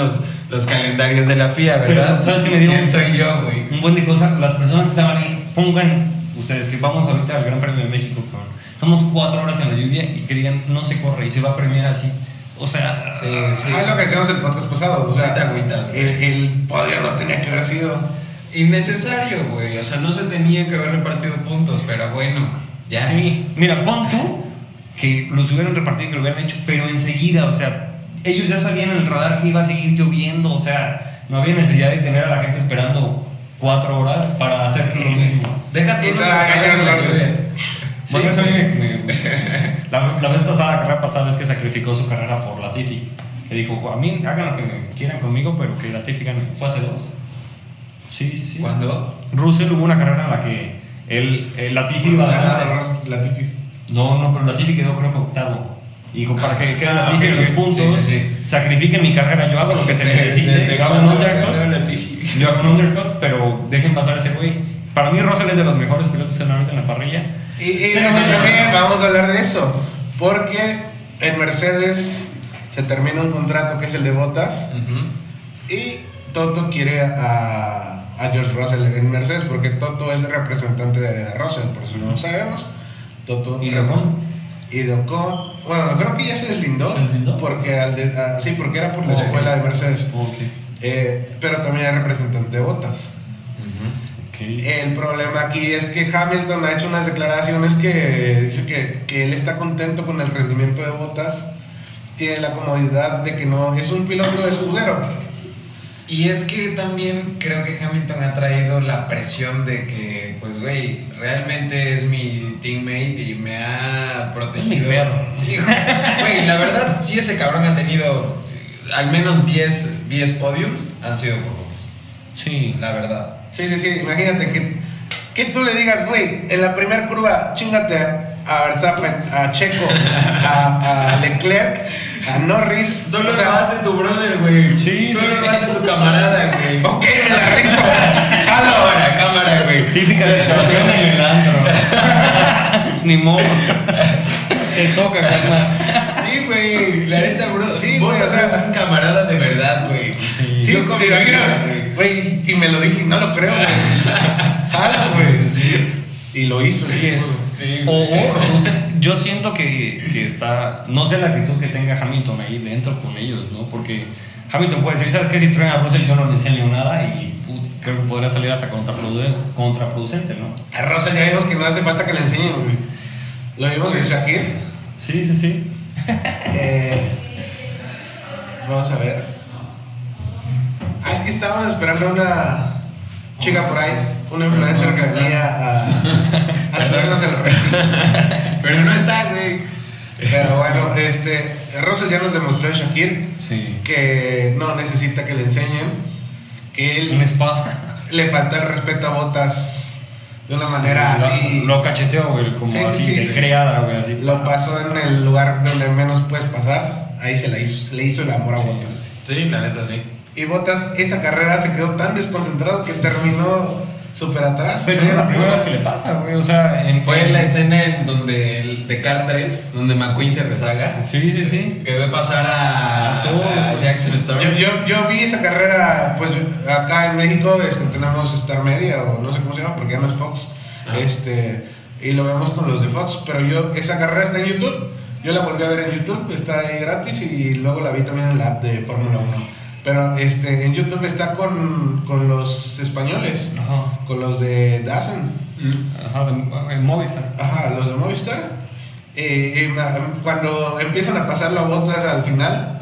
los, calendarios de la FIA, ¿verdad? Pero, ¿sabes qué me dio? ¿Quién soy yo, güey? Un buen de cosas, las personas que estaban ahí, pongan ustedes que vamos ahorita al Gran Premio de México, cabrón. Somos cuatro horas en la lluvia y que digan, no se corre y se va a premiar así. O sea, Sí, sí. Ah, es lo que decíamos el podcast pasado. O sea, Sí te agüitas, güey. el, el podio no tenía que haber sido. Innecesario, güey. O sea, no se tenía que haber repartido puntos, pero bueno, ya. Sí, mira, pon tú que los hubieran repartido, que lo hubieran hecho, pero enseguida, o sea, ellos ya sabían en el radar que iba a seguir lloviendo, o sea, no había necesidad de tener a la gente esperando cuatro horas para hacer lo mismo. Deja tú Y los te la calendarios de la callas, lluvia. Bueno, Sí, eso a mí me- me- la, la vez pasada, la carrera pasada, es que sacrificó su carrera por Latifi. Que dijo, a mí hagan lo que quieran conmigo, pero que Latifi gane. Fue hace dos. Sí, sí, sí. ¿Cuándo? Russell hubo una carrera en la que él, el Latifi iba adelante. Latifi. No, no, pero Latifi quedó creo que octavo. Y para que quede Ah, Latifi en ok, los puntos, Sí, sí, sacrifiquen mi carrera, yo hago lo que se necesite. desde Le hago un undercut, le hago un undercut, pero dejen pasar a ese güey. Para mí Russell es de los mejores pilotos en ahorita en la parrilla. Y, y eso también vamos a hablar de eso. Porque en Mercedes se termina un contrato que es el de Botas. Y Toto quiere a, a George Russell en Mercedes porque Toto es representante de Russell, por si no lo sabemos. Toto ¿Y Ocon? Y de Ocon. Bueno, creo que ya se deslindó. ¿Se deslindó? Porque al de- ah, sí, porque era por la Ok. escuela de Mercedes. Ok. Eh, pero también es representante de Botas. El problema aquí es que Hamilton ha hecho unas declaraciones que dice que, que él está contento con el rendimiento de Botas. Tiene la comodidad de que no es un piloto escudero. Y es que también creo que Hamilton ha traído la presión de que, pues, güey, realmente es mi teammate y me ha protegido. Es mi perro. Sí, güey, la verdad, sí, ese cabrón ha tenido al menos 10, 10 podiums, han sido por Bottas. Sí. La verdad. Sí, sí, sí. Imagínate que, que tú le digas, güey, en la primera curva, chingate a Verstappen, a Checo, a, a Leclerc, a Norris. Solo o sea, lo hace tu brother, güey. Sí, Solo sí. lo hace tu camarada, güey. Ok, me la rifo. Jalo. Cámara, cámara, güey. Típica declaración en el antro. Ni modo. Te toca, carnal. Sí, güey. La neta, bro. Sí, vos güey, o sea, es un camarada de verdad, güey. Sí. Sí, te confío, güey, y me lo dice y no lo creo, güey. Jalo, güey. Y lo hizo, Sí, sí. es. Sí, O, o, yo siento que, que está, no sé la actitud que tenga Hamilton ahí dentro con ellos, ¿no? Porque Hamilton puede decir, ¿sabes qué? Si traen a Russell yo no le enseño nada y put, creo que podría salir hasta contraproducente, contraproducente ¿no? A Rosa ya vimos que no hace falta que le enseñen. Lo vimos en Shakir. Sí, sí, sí. Eh, vamos a ver. Ah, es que estábamos esperando una chica por ahí, una influencer que venía a, a subirnos el rating. Pero no está, güey. Pero bueno, este, Russell ya nos demostró en Shakir Sí. que no necesita que le enseñen, que Un él spa. le falta el respeto a Botas de una manera Lo- así. Lo, cacheteó, güey, como Sí, sí, así, sí. de creada, güey, así. Lo pasó en el lugar donde menos puedes pasar. ahí se, la hizo, se le hizo el amor a Botas. Sí, la neta sí. Y Botas, esa carrera se quedó tan desconcentrado que terminó súper atrás. Pero O sea, es la primera vez que le pasa, güey. O sea, en, Fue la escena en donde el de Car 3, donde McQueen se rezaga. Sí, sí, sí. Que ve pasar a, A todo, a. Jackson Storm. Yo, yo, yo vi esa carrera, pues yo- acá en México este, tenemos Star Media o no sé cómo se llama, porque ya no es Fox. Ah. Este, y lo vemos con los de Fox, pero yo, esa carrera está en YouTube. Yo la volví a ver en YouTube, está ahí gratis y luego la vi también en la app de Fórmula 1. Pero este, en YouTube está con, con los españoles, Ajá. con los de Dazen. Mm. Ajá, de, en Movistar. Ajá, los de Movistar. Eh, y ma- cuando empiezan a pasarlo a botas al final,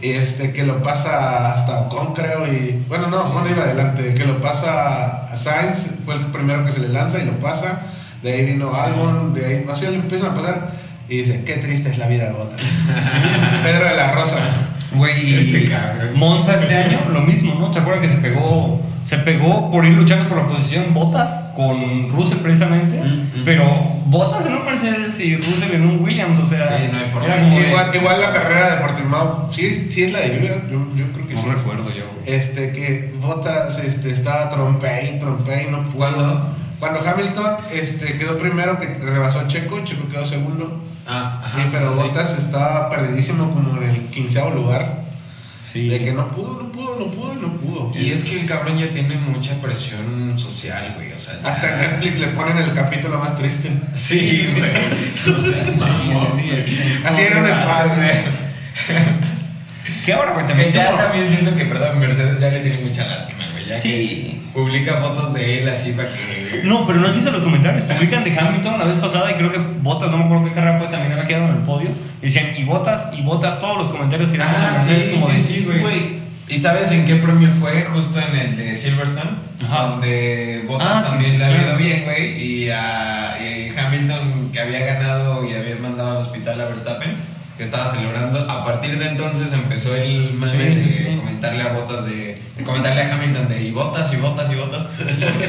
este, que lo pasa hasta Ocon, creo, y bueno, no, Ocon iba adelante, que lo pasa a Sainz, fue el primero que se le lanza y lo pasa, de ahí vino Albon, de ahí, así le empiezan a pasar, y dice, qué triste es la vida de botas. Pedro de la Rosa. Güey, Ese y cabrón. Monza este año, lo mismo, ¿no? ¿Te acuerdas que se pegó, se pegó por ir luchando por la posición Botas con Russell precisamente? Mm, mm. Pero Botas en un Mercedes y Russell en un Williams, o sea, Sí, no hay forma. como de- Igual, igual la carrera de Portimao, sí, sí es la de lluvia, yo, yo creo que sí. no recuerdo yo. güey. este que Bottas este, estaba trompe y trompe y no pudo. ¿Cuándo? Cuando Hamilton este, quedó primero, que rebasó a Checo, Checo quedó segundo. Ah, ajá. Sí, pero sí, sí. Bottas estaba perdidísimo como en el quinceavo lugar. Sí. De que no pudo, no pudo, no pudo, no pudo. Y es que el cabrón ya tiene mucha presión social, güey. O sea, ya- Hasta en Netflix le ponen el capítulo más triste. Sí, güey. Sí, sí, sí, sí. Así era un espacio. ¿Qué ahora, güey? Que También ya tuvo- también siento que, perdón, Mercedes ya le tiene mucha lástima, güey. Ya Sí. que publica fotos de él así para que. No, pero no has visto los comentarios. Publican de Hamilton la vez pasada y creo que Botas, no me acuerdo qué carrera fue, también había quedado en el podio. Y decían, y Botas, y Botas, todos los comentarios tiraban Ah, sí, como sí, de, sí, güey. ¿Y sabes en qué premio fue? Justo en el de Silverstone, Ajá. donde Bottas Ah, también sí, le ha ido bien, güey. Y a y Hamilton, que había ganado y había mandado al hospital a Verstappen, que estaba celebrando. A partir de entonces empezó el mame Sí, sí, de sí. comentarle a Bottas de, de comentarle a Hamilton de y Botas y Botas y Botas.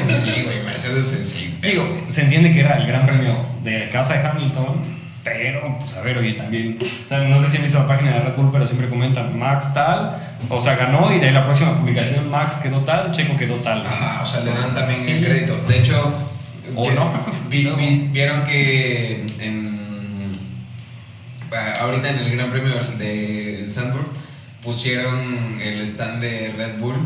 Pues sí, güey, Mercedes sí. Digo, se entiende que era el gran premio de casa de Hamilton, pero, pues a ver, oye, también, o sea, no sé si han visto la página de Red Bull, pero siempre comentan Max tal, o sea, ganó y de la próxima publicación Max quedó tal, Checo quedó tal. Ajá, o sea, le dan también Sí. el crédito. De hecho, O no. vi- vi- vieron que en, ahorita en el Gran Premio de Sandburg pusieron el stand de Red Bull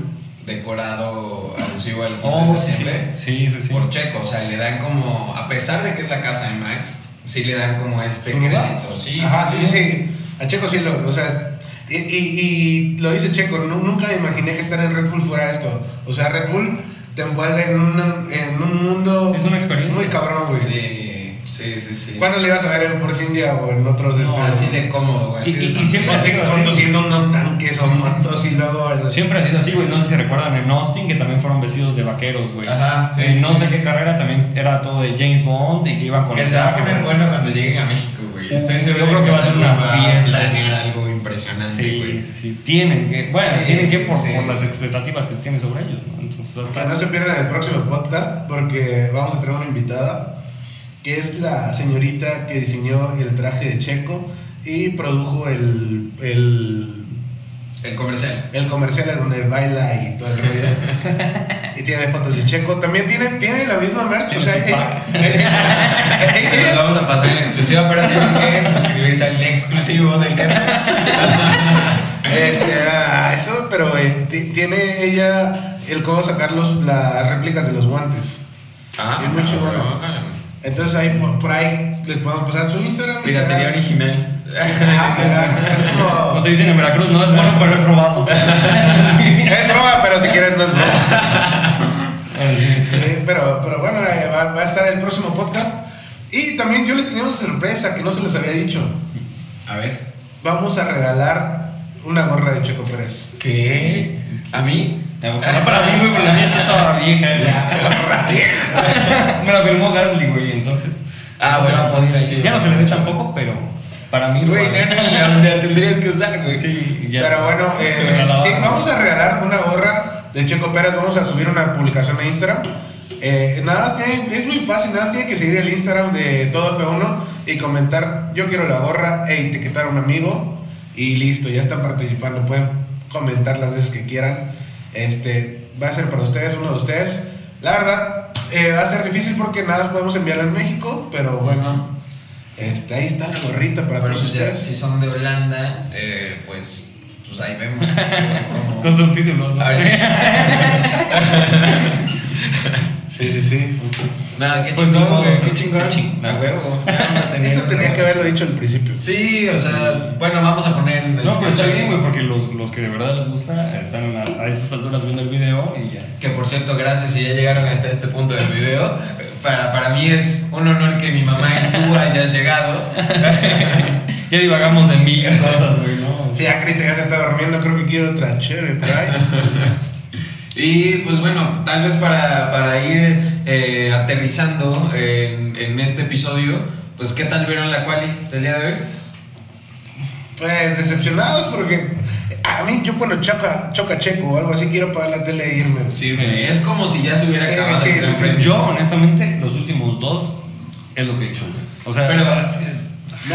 decorado alusivo al 15 Oh, de sí, sí, sí, por Checo. O sea, le dan como, a pesar de que es la casa de Max, sí le dan como este crédito. Sí, Ajá, sí, sí. A Checo sí lo, o sea, y, y, y lo dice Checo, nu- nunca me imaginé que estar en Red Bull fuera esto. O sea, Red Bull te envuelve en un, en un mundo Es una experiencia. muy cabrón, güey. Sí, sí, sí, sí. ¿Cuándo le ibas a ver en Force India o en otros No, este, Así de cómodo, güey. así Y- de y- y siempre así, ha sido así. conduciendo unos tanques o motos y luego el- Siempre ha sido así, güey. No sé si recuerdan en Austin que también fueron vestidos de vaqueros, güey. Ajá, sí, En sí, no sí. sé qué carrera también era todo de James Bond y que iban con Que el se va a poner bueno cuando lleguen a México, güey. Estoy Yo seguro creo que va a ser una va fiesta. algo impresionante, Sí, güey. sí, sí. Tienen que, bueno, Sí, tienen que por, sí. por las expectativas que se tienen sobre ellos, ¿no? Entonces va a Que estar. no se pierdan el próximo podcast porque vamos a tener una invitada que es la señorita que diseñó el traje de Checo y produjo el, el, El comercial. el comercial en donde baila y todo el rollo. y tiene fotos de Checo. También tiene, tiene la misma merch. O sea, su ella, pack. ella- Se los ella- vamos a pasar en exclusiva, tienen que suscribirse al exclusivo del canal. este, ah, eso, pero eh, ti- tiene ella el cómo sacar los, las réplicas de los guantes. Ah, Es muy cabrón. Entonces ahí por, por ahí les podemos pasar su Instagram. Piratería original. No te dicen en Veracruz, no es bueno, pero es robado. Es broma, pero si quieres no es broma. Sí, pero, pero bueno, eh, va, va a estar el próximo podcast. Y también yo les tenía una sorpresa que no se les había dicho. A ver. Vamos a regalar una gorra de Checo Pérez. ¿Qué? ¿A mí? Ojalá para mí, güey, porque la mía está toda vieja. La gorra vieja. Me la firmó Gasly, güey, entonces. Ah, no bueno, podía- sí, Ya no se le ve tampoco, pero para mí, Güey, no, no, la, tendrías que usar, güey. Sí, ya Pero bueno, eh, sí, vamos a regalar una gorra de Checo Pérez. Vamos a subir una publicación a Instagram. Eh, nada más tiene, es muy fácil, nada más tiene que seguir el Instagram de Todo F1 y comentar yo quiero la gorra e etiquetar a un amigo. Y listo, ya están participando. Pueden comentar las veces que quieran. Este, va a ser para ustedes, uno de ustedes. La verdad, eh, va a ser difícil porque nada podemos enviarlo en México, pero bueno, este, ahí está la gorrita para Pero todos ya, ustedes. si son de Holanda, eh, pues, pues ahí vemos. Con subtítulos, ¿no? A ver si- Sí, sí, sí. Nada, qué Pues chingón, no, güey, qué chingón. A huevo. Eso tenía que haberlo dicho al principio. Sí, o sea, bueno, vamos a poner en No, pero está bien, güey, porque los, los que de verdad les gusta están a, a esas alturas viendo el video y ya. Que por cierto, gracias si ya llegaron hasta este punto del video. Para, para mí es un honor que mi mamá y tú hayas llegado. Ya divagamos de mil cosas, güey, ¿no? Sí, ya Cristian ya se está durmiendo, creo que quiere otra chévere por ahí. Y pues bueno, tal vez para, para ir eh, aterrizando en, en este episodio, pues ¿qué tal vieron la quali del día de hoy? Pues decepcionados porque a mí yo cuando choca, choca Checo o algo así quiero apagar la tele e irme. Sí, güey, es como si ya se hubiera Sí, acabado sí, el sí. Premio. Yo, honestamente, los últimos dos es lo que he hecho. O sea, Pero No,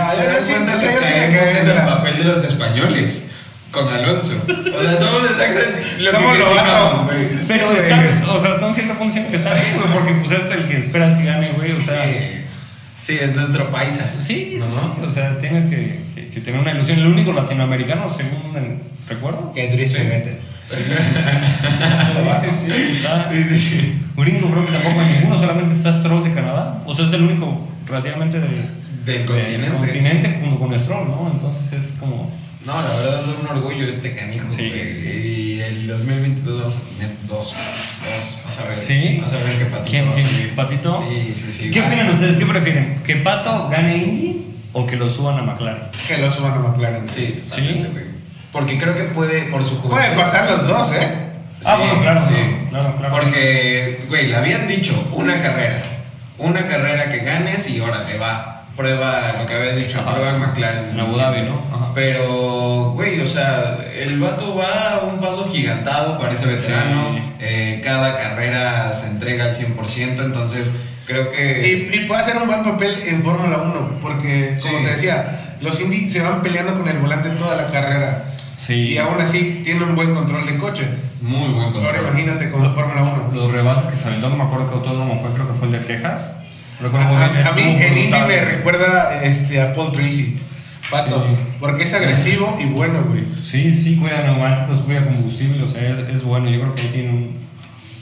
se yo cuenta que yo caemos quedé en el papel de los españoles con Alonso. O sea, somos exactamente lo Somos que criticamos, güey. pero Sí, está, güey. o sea, hasta un cierto punto que está bien, güey, porque pues es el que esperas que gane, güey, o sea. Sí. Sí, es nuestro paisa. Sí, sí, ¿No? sí, o sea, tienes que, que- que tener una ilusión. El único latinoamericano, según el- recuerdo. Qué triste, Sí. vete. Sí, sí, sí, está. Sí, sí, sí. Gringo creo que tampoco hay ninguno, solamente está Stroll de Canadá. O sea, es el único relativamente de, Del del continente. continente junto con Stroll, ¿no? Entonces es como... No, la verdad es un orgullo este canijo. Sí, güey. sí, sí. Y el 2022 vamos a tener dos. Dos. Vas a ver. ¿Sí? Vas a ver qué patito ¿Quién? va a. ¿Patito? Sí, sí, sí. ¿Qué opinan ustedes? ¿Qué prefieren? ¿Que Pato gane Indy o que lo suban a McLaren? Que lo suban a McLaren. Sí, güey. Porque creo que puede, por su juventud. Pueden pasar los dos, ¿eh? Ah, bueno, claro, sí. no, claro, claro. Porque, güey, le habían dicho una carrera. Una carrera que ganes y órale, va. Prueba lo que habías dicho, Ajá. prueba en McLaren. En Abu Dhabi, ¿no? Ajá. Pero, güey, o sea, el vato va a un paso gigantado, parece veterano. Sí. eh, cada carrera se entrega al 100%, entonces creo que. Y, y puede hacer un buen papel en Fórmula 1, porque, como Sí. te decía, los Indy se van peleando con el volante toda la carrera. Sí. Y aún así tiene un buen control de coche. Muy buen Ahora control. imagínate con Fórmula 1. Los rebases que se aventó, no me acuerdo qué autódromo fue, creo que fue el de Texas. A, bien, a mí en Indy me recuerda este, a Paul Tracy, Pato, Sí. porque es agresivo y bueno, güey. Sí, sí, cuida neumáticos, cuida combustible, o sea, es, es bueno. Yo creo que ahí tiene un,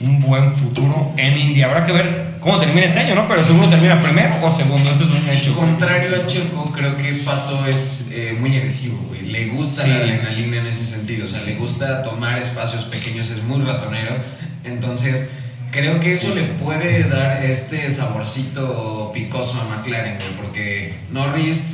un buen futuro en India. Habrá que ver cómo termina este año, ¿no? Pero seguro termina primero o segundo, eso es un hecho. Contrario a Checo, creo que Pato es eh, muy agresivo, güey. Le gusta Sí. la adrenalina en ese sentido. O sea, le gusta tomar espacios pequeños, es muy ratonero. Entonces, creo que eso le puede dar este saborcito picoso a McLaren, güey. Porque Norris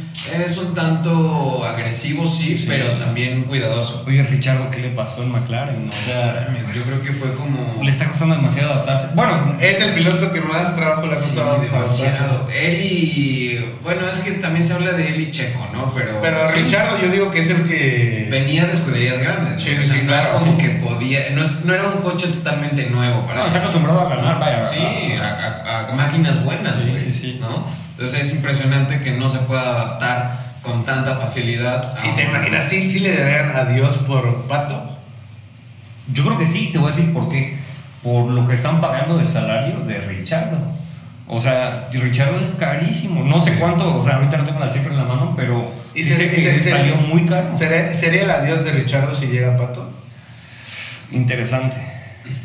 es un tanto agresivo, sí, Sí. pero también cuidadoso. Oye, Richardo, ¿qué le pasó en McLaren? O sea, Yo creo que fue como. le está costando demasiado adaptarse. Bueno, Es el piloto que más trabajo le ha Sí, costado demasiado. Él y. Bueno, es que también se habla de él y Checo, ¿no? Pero. Pero Richardo yo digo que es el que... Venía de escuderías grandes. Sí, o sea, sí, no es como sí. que podía. No, es- no era un coche totalmente nuevo para no, él. está acostumbrado a ganar, vaya. Sí, a, a- a máquinas buenas, Sí, güey, sí, sí. ¿no? Entonces es impresionante que no se pueda adaptar con tanta facilidad. a ¿Y te imaginas si sí, le darían adiós por Pato? Yo creo que sí, te voy a decir por qué. Por lo que están pagando de salario de Richardo. O sea, Richardo es carísimo. No sé cuánto, o sea, ahorita no tengo la cifra en la mano, pero Y dice que salió muy caro. ¿Sería, sería el adiós de Richardo si llega Pato? Interesante.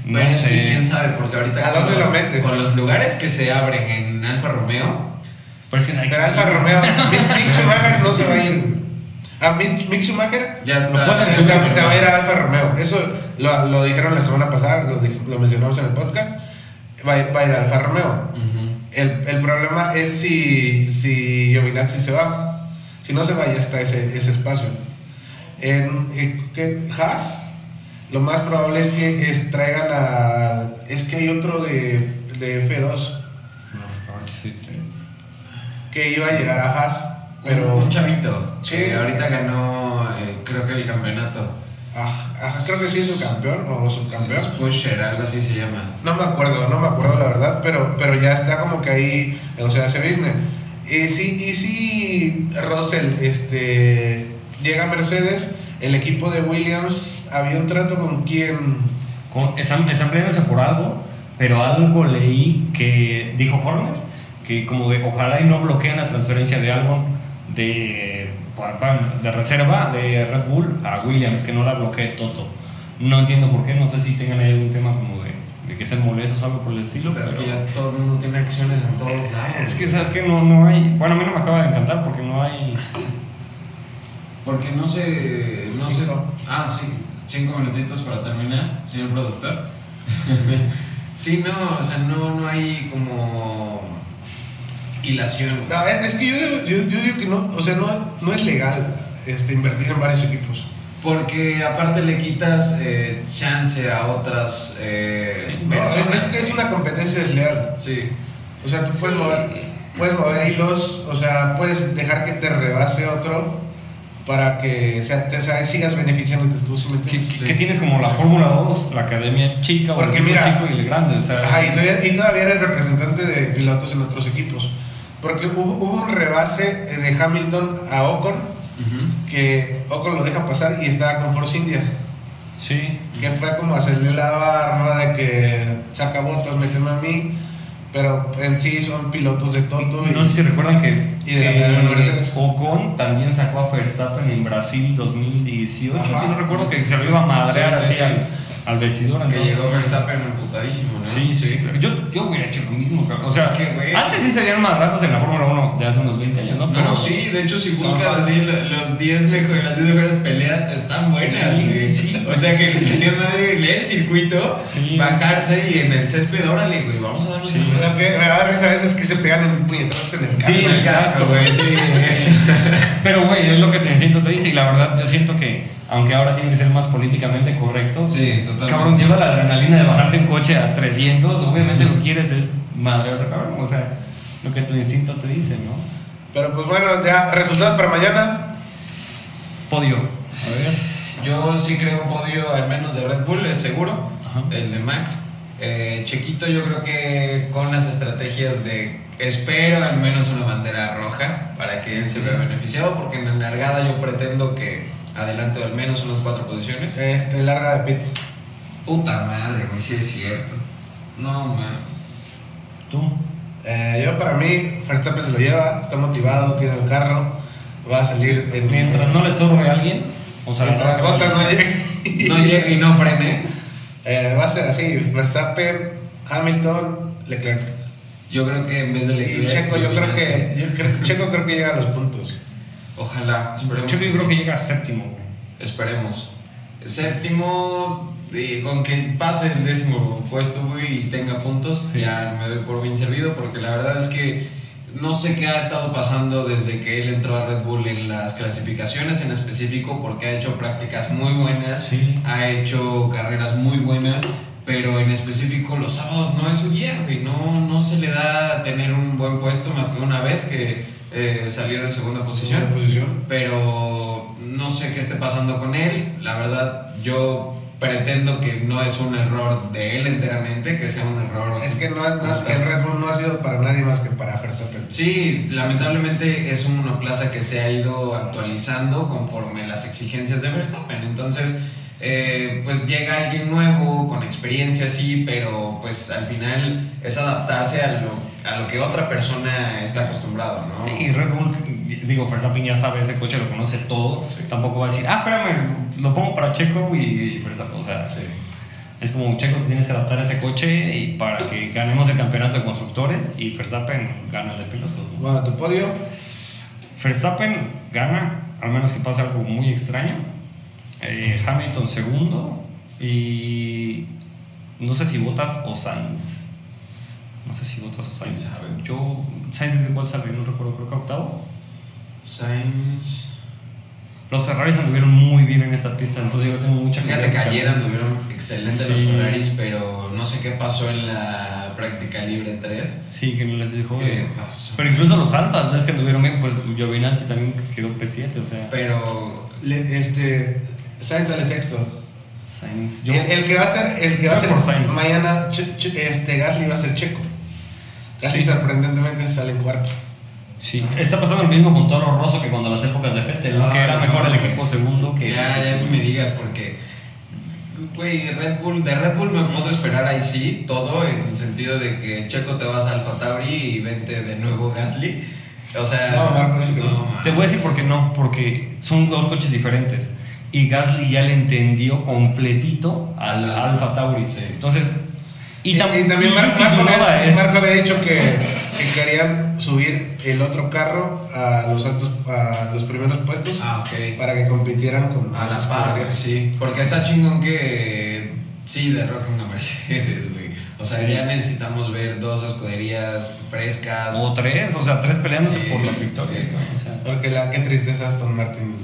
No Bueno, sé. quién sabe, porque ahorita ¿A con dónde los, lo metes? con los lugares que se abren en Alfa Romeo, Pero es que no hay Pero Alfa Romeo, Mick, Schumacher no se va a ir. A Mick, Mick Schumacher ya está. Lo pueden se, se- se va a ir a Alfa Romeo. Eso lo, lo dijeron la semana pasada, lo, lo mencionamos en el podcast. Va a ir, va a ir a Alfa Romeo. Ujú. El, el problema es si, si Giovinazzi se va. Si no se va, ya está ese, ese espacio. En, en ¿qué? Haas, lo más probable es que es- traigan a. Es que hay otro de, de F2 que iba a llegar a Haas, pero. un, chavito Sí. que ahorita ganó, eh, creo que el campeonato. ah, ah, creo que sí es subcampeón o subcampeón. Es Pusher, algo así se llama. No me acuerdo, no me acuerdo la verdad, pero, pero ya está como que ahí, o sea, se business. Y sí, y sí, Russell, este, llega Mercedes, el equipo de Williams había un trato con quien. Con, están, están peleándose por algo, pero algo leí que dijo Horner, que como de ojalá y no bloqueen la transferencia de algo de, de reserva de Red Bull a Williams, que no la bloquee Toto. No entiendo por qué, no sé si tengan ahí algún tema como de, de que sean molestos o algo por el estilo. Es pero- que ya todo el mundo tiene acciones en todos lados. Es que, ¿sabes que No, no hay. Bueno, a mí no me acaba de encantar porque no hay. Porque no sé. No sé. Cinco. Ah, sí. Cinco minutitos para terminar, señor productor. sí, no, o sea, no, no hay como. Hilación. No, es, es que yo digo, yo, yo digo que no, o sea, no, no es legal este, invertir en varios equipos. Porque aparte le quitas eh, chance a otras eh, Sí, No, es, que es una competencia desleal. Sí. O sea, tú puedes Sí. mover, puedes mover hilos, o sea, puedes dejar que te rebase otro para que sea, te, o sea, sigas beneficiándote tú, ¿sí me que Sí. tienes como la. Fórmula 2, la academia chica o Porque el equipo mira- chico y el grande. O sea, Ajá, y todavía, y todavía eres representante de pilotos en otros equipos. Porque hubo, hubo un rebase eh, de Hamilton a Ocon, que Ocon lo deja pasar y estaba con Force India. Sí. Que fue como hacerle la barba de que saca botas, méteme a mí. Pero en sí son pilotos de Toto. Y, No sé si recuerdan que, y de que. Ocon también sacó a Verstappen en Brasil 2018. Ajá. Sí, no recuerdo que se lo iba a madrear Sí, sí, así sí. al, al vestidor. Que entonces, llegó. Verstappen emputadísimo, ¿no? Sí, sí, sí. claro. Yo, yo hubiera hecho lo mismo, cabrón. O sea, Es que, güey. antes sí se dieron madrazos en la Fórmula 1 de hace unos 20 años, ¿no? No, sí, de hecho, si buscas así lo- los 10 mejores, las 10 mejores peleas, están buenas, Sí, güey. sí, sí. O sea que tenía madre leer el circuito, Sí. bajarse y en el césped, órale, güey, vamos a darnos Sí. una O sea, que me da risa a veces que se pegan en puñetazos en el casco. Sí, en el casco, güey, sí. Pero, güey, es lo que te siento, te dice. Y la verdad, yo siento que, aunque ahora tiene que ser más políticamente correcto, Sí, totalmente. cabrón, lleva la adrenalina de bajarte un coche a 300. Obviamente lo que quieres es madre a otro cabrón. O sea, lo que tu instinto te dice, ¿no? Pero pues bueno, ya resultados para mañana. Podio. A ver. Yo sí creo un podio al menos de Red Bull, es seguro, Ajá. el de Max. Eh, Chequito yo creo que con las estrategias de espero al menos una bandera roja para que él se vea beneficiado, porque en la largada yo pretendo que adelante al menos unas cuatro posiciones. Este, larga de pits. Puta madre, güey, sí es cierto. No, man. Tú. Eh, yo para mí, Verstappen se lo lleva, está motivado, tiene el carro, va a salir en... Mientras no le estorbe a alguien, o sea, mientras Bottas no llegue. No llegue y no frene. Eh, va a ser así, Verstappen, Hamilton, Leclerc. Yo creo que en vez de Y Leclerc, Checo, yo creo que, yo creo, Checo creo que llega a los puntos. Ojalá, esperemos. Yo que creo que llega a séptimo. Esperemos. Séptimo, con que pase el décimo puesto, güey, y tenga puntos, Sí. ya me doy por bien servido, porque la verdad es que no sé qué ha estado pasando desde que él entró a Red Bull en las clasificaciones en específico, porque ha hecho prácticas muy buenas, Sí. ha hecho carreras muy buenas, pero en específico los sábados no es su día, güey, no, no se le da tener un buen puesto más que una vez que eh, salió de segunda posición Segunda posición. pero no sé qué esté pasando con él. La verdad, yo pretendo que no es un error de él enteramente, que sea un error. Es que no es, es- el Red Bull no ha sido para nadie más que para Verstappen. Sí, lamentablemente es un monoplaza que se ha ido actualizando conforme las exigencias de Verstappen. Entonces, eh, pues llega alguien nuevo, con experiencia, sí, pero pues al final es adaptarse a lo, a lo que otra persona está acostumbrado, ¿no? Sí, y Red Bull, digo, Verstappen ya sabe ese coche, lo conoce todo. Tampoco va a decir, ah, espérame, lo pongo para Checo y, y Verstappen. O sea, Sí. es como Checo, te tienes que adaptar a ese coche y para que ganemos el campeonato de constructores y Verstappen gana el de pilotos. Bueno, tu podio. Verstappen gana, al menos que pase algo muy extraño. Eh, Hamilton segundo y no sé si Bottas o Sainz. No sé si Bottas o Sainz. Yo, Sainz es igual salió, no recuerdo, creo que octavo. Sainz. Los Ferraris anduvieron muy bien en esta pista, entonces yo tengo mucha Fíjate que ayer anduvieron excelentes Sí. los Ferraris, pero no sé qué pasó en la práctica libre 3. Sí, que no les dijo. ¿Qué pasó? Pero incluso los alfas, ves que anduvieron bien, pues Giovinazzi también quedó P7, o sea. Pero Le- este, Sainz sale sexto. Sainz. Yo, el, el que va a ser, el que va a ser Sainz. mañana, Che- Che- este, Gasly va a ser checo. Sí. sorprendentemente sale en cuarto. Sí, está pasando lo mismo con Toro Rosso que cuando las épocas de Vettel, ¿no? Ah, que era mejor no, el equipo segundo que. Ya, ya ni me digas porque, güey, Red Bull, de Red Bull me puedo esperar ahí sí, todo, en el sentido de que Checo te vas a Alfa Tauri y vente de nuevo Gasly. O sea, No, Marco dice que no. Te voy a decir por qué no, porque son dos coches diferentes. Y Gasly ya le entendió completito al Al Alfa. Alfa Tauri. Sí. Entonces. Y, tam- y también Marco, Tsunoda había, es- Marco había dicho que, que querían subir el otro carro a los altos, a los primeros puestos Ah, ok. para que compitieran con A la las par, escuderías. sí. Porque está chingón que sí derroquen a Mercedes, güey. O sea, ya necesitamos ver dos escuderías frescas. O tres, o sea, tres peleándose Sí, por las victorias. sí. ¿no? O sea, Porque la, qué tristeza Aston Martin.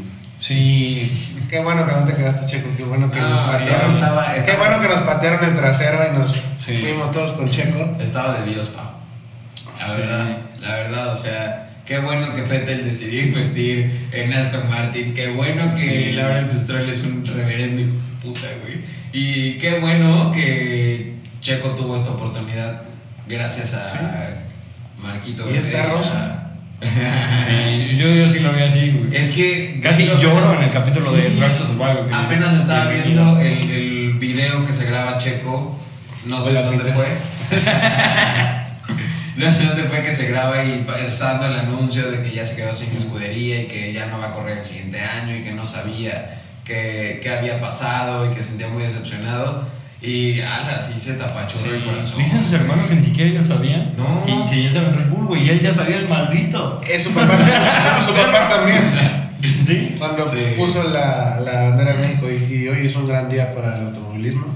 Sí, Qué bueno que no te quedaste checo, qué bueno que Ah, nos sí, patearon. estaba- Qué bueno que nos patearon el trasero y nos Sí. fuimos todos con checo. Estaba de Dios, pa. La Sí. verdad, la verdad, o sea, qué bueno que Vettel decidió invertir en Aston Martin. Qué bueno que. Lawrence Stroll es un reverendo hijo de puta, güey. Y qué bueno que Checo tuvo esta oportunidad gracias a Marquito. Y está rosa. Sí, yo, yo sí lo vi así, güey. Es que. Casi yo lloro en el capítulo de Drive to Survive, que Apenas dice- estaba viendo el, el video que se graba Checo. No sé Hola, dónde Peter. fue. no sé dónde fue que se graba y está dando el anuncio de que ya se quedó sin escudería y que ya no va a correr el siguiente año y que no sabía qué qué había pasado y que se sentía muy decepcionado. Y ala, sí se tapachurró Sí. el corazón. Dicen sus hermanos que ni siquiera ellos sabían. No. Y que ya saben Red Bull, Y él ya sabía el maldito. Es su papá, su, su papá también. Sí. Cuando Sí. puso la, la bandera de México y, y hoy es un gran día para el automovilismo,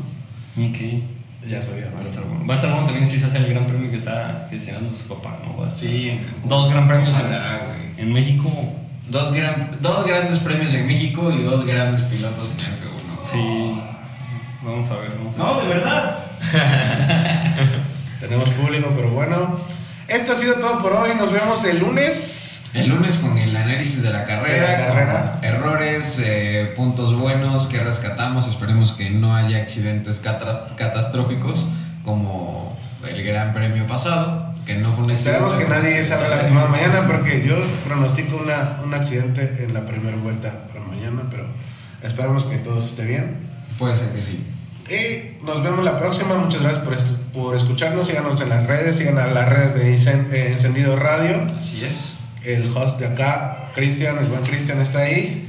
Y que. ya sabía. Va a estar bueno. Va a estar bueno también si se hace el gran premio que está gestionando su papá, ¿no? Va a estar- Sí, en. Dos gran premios en- Ojalá, güey. En México, Dos, gran, dos grandes premios en México y dos grandes pilotos en F1. sí. Vamos a ver, vamos a ver. No, de verdad. Tenemos público, pero bueno. Esto ha sido todo por hoy. Nos vemos el lunes. El lunes con el análisis de la carrera, De la carrera. errores, eh, puntos buenos que rescatamos. Esperemos que no haya accidentes catastróficos como el Gran Premio pasado, que no fue un Esperamos que nadie salga lastimado mañana porque yo pronostico una, un accidente en la primera vuelta para mañana, pero esperamos que todo esté bien. Puede ser que sí. Y nos vemos la próxima. Muchas gracias por, estu- por escucharnos. Síganos en las redes, sigan a las redes de Incen- eh, Encendido Radio. Así es. El host de acá, Cristian, el buen Cristian está ahí.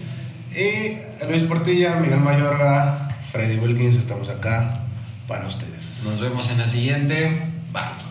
Y Luis Portilla, Miguel Mayorga, Freddy Wilkins, estamos acá para ustedes. Nos vemos en la siguiente. Bye.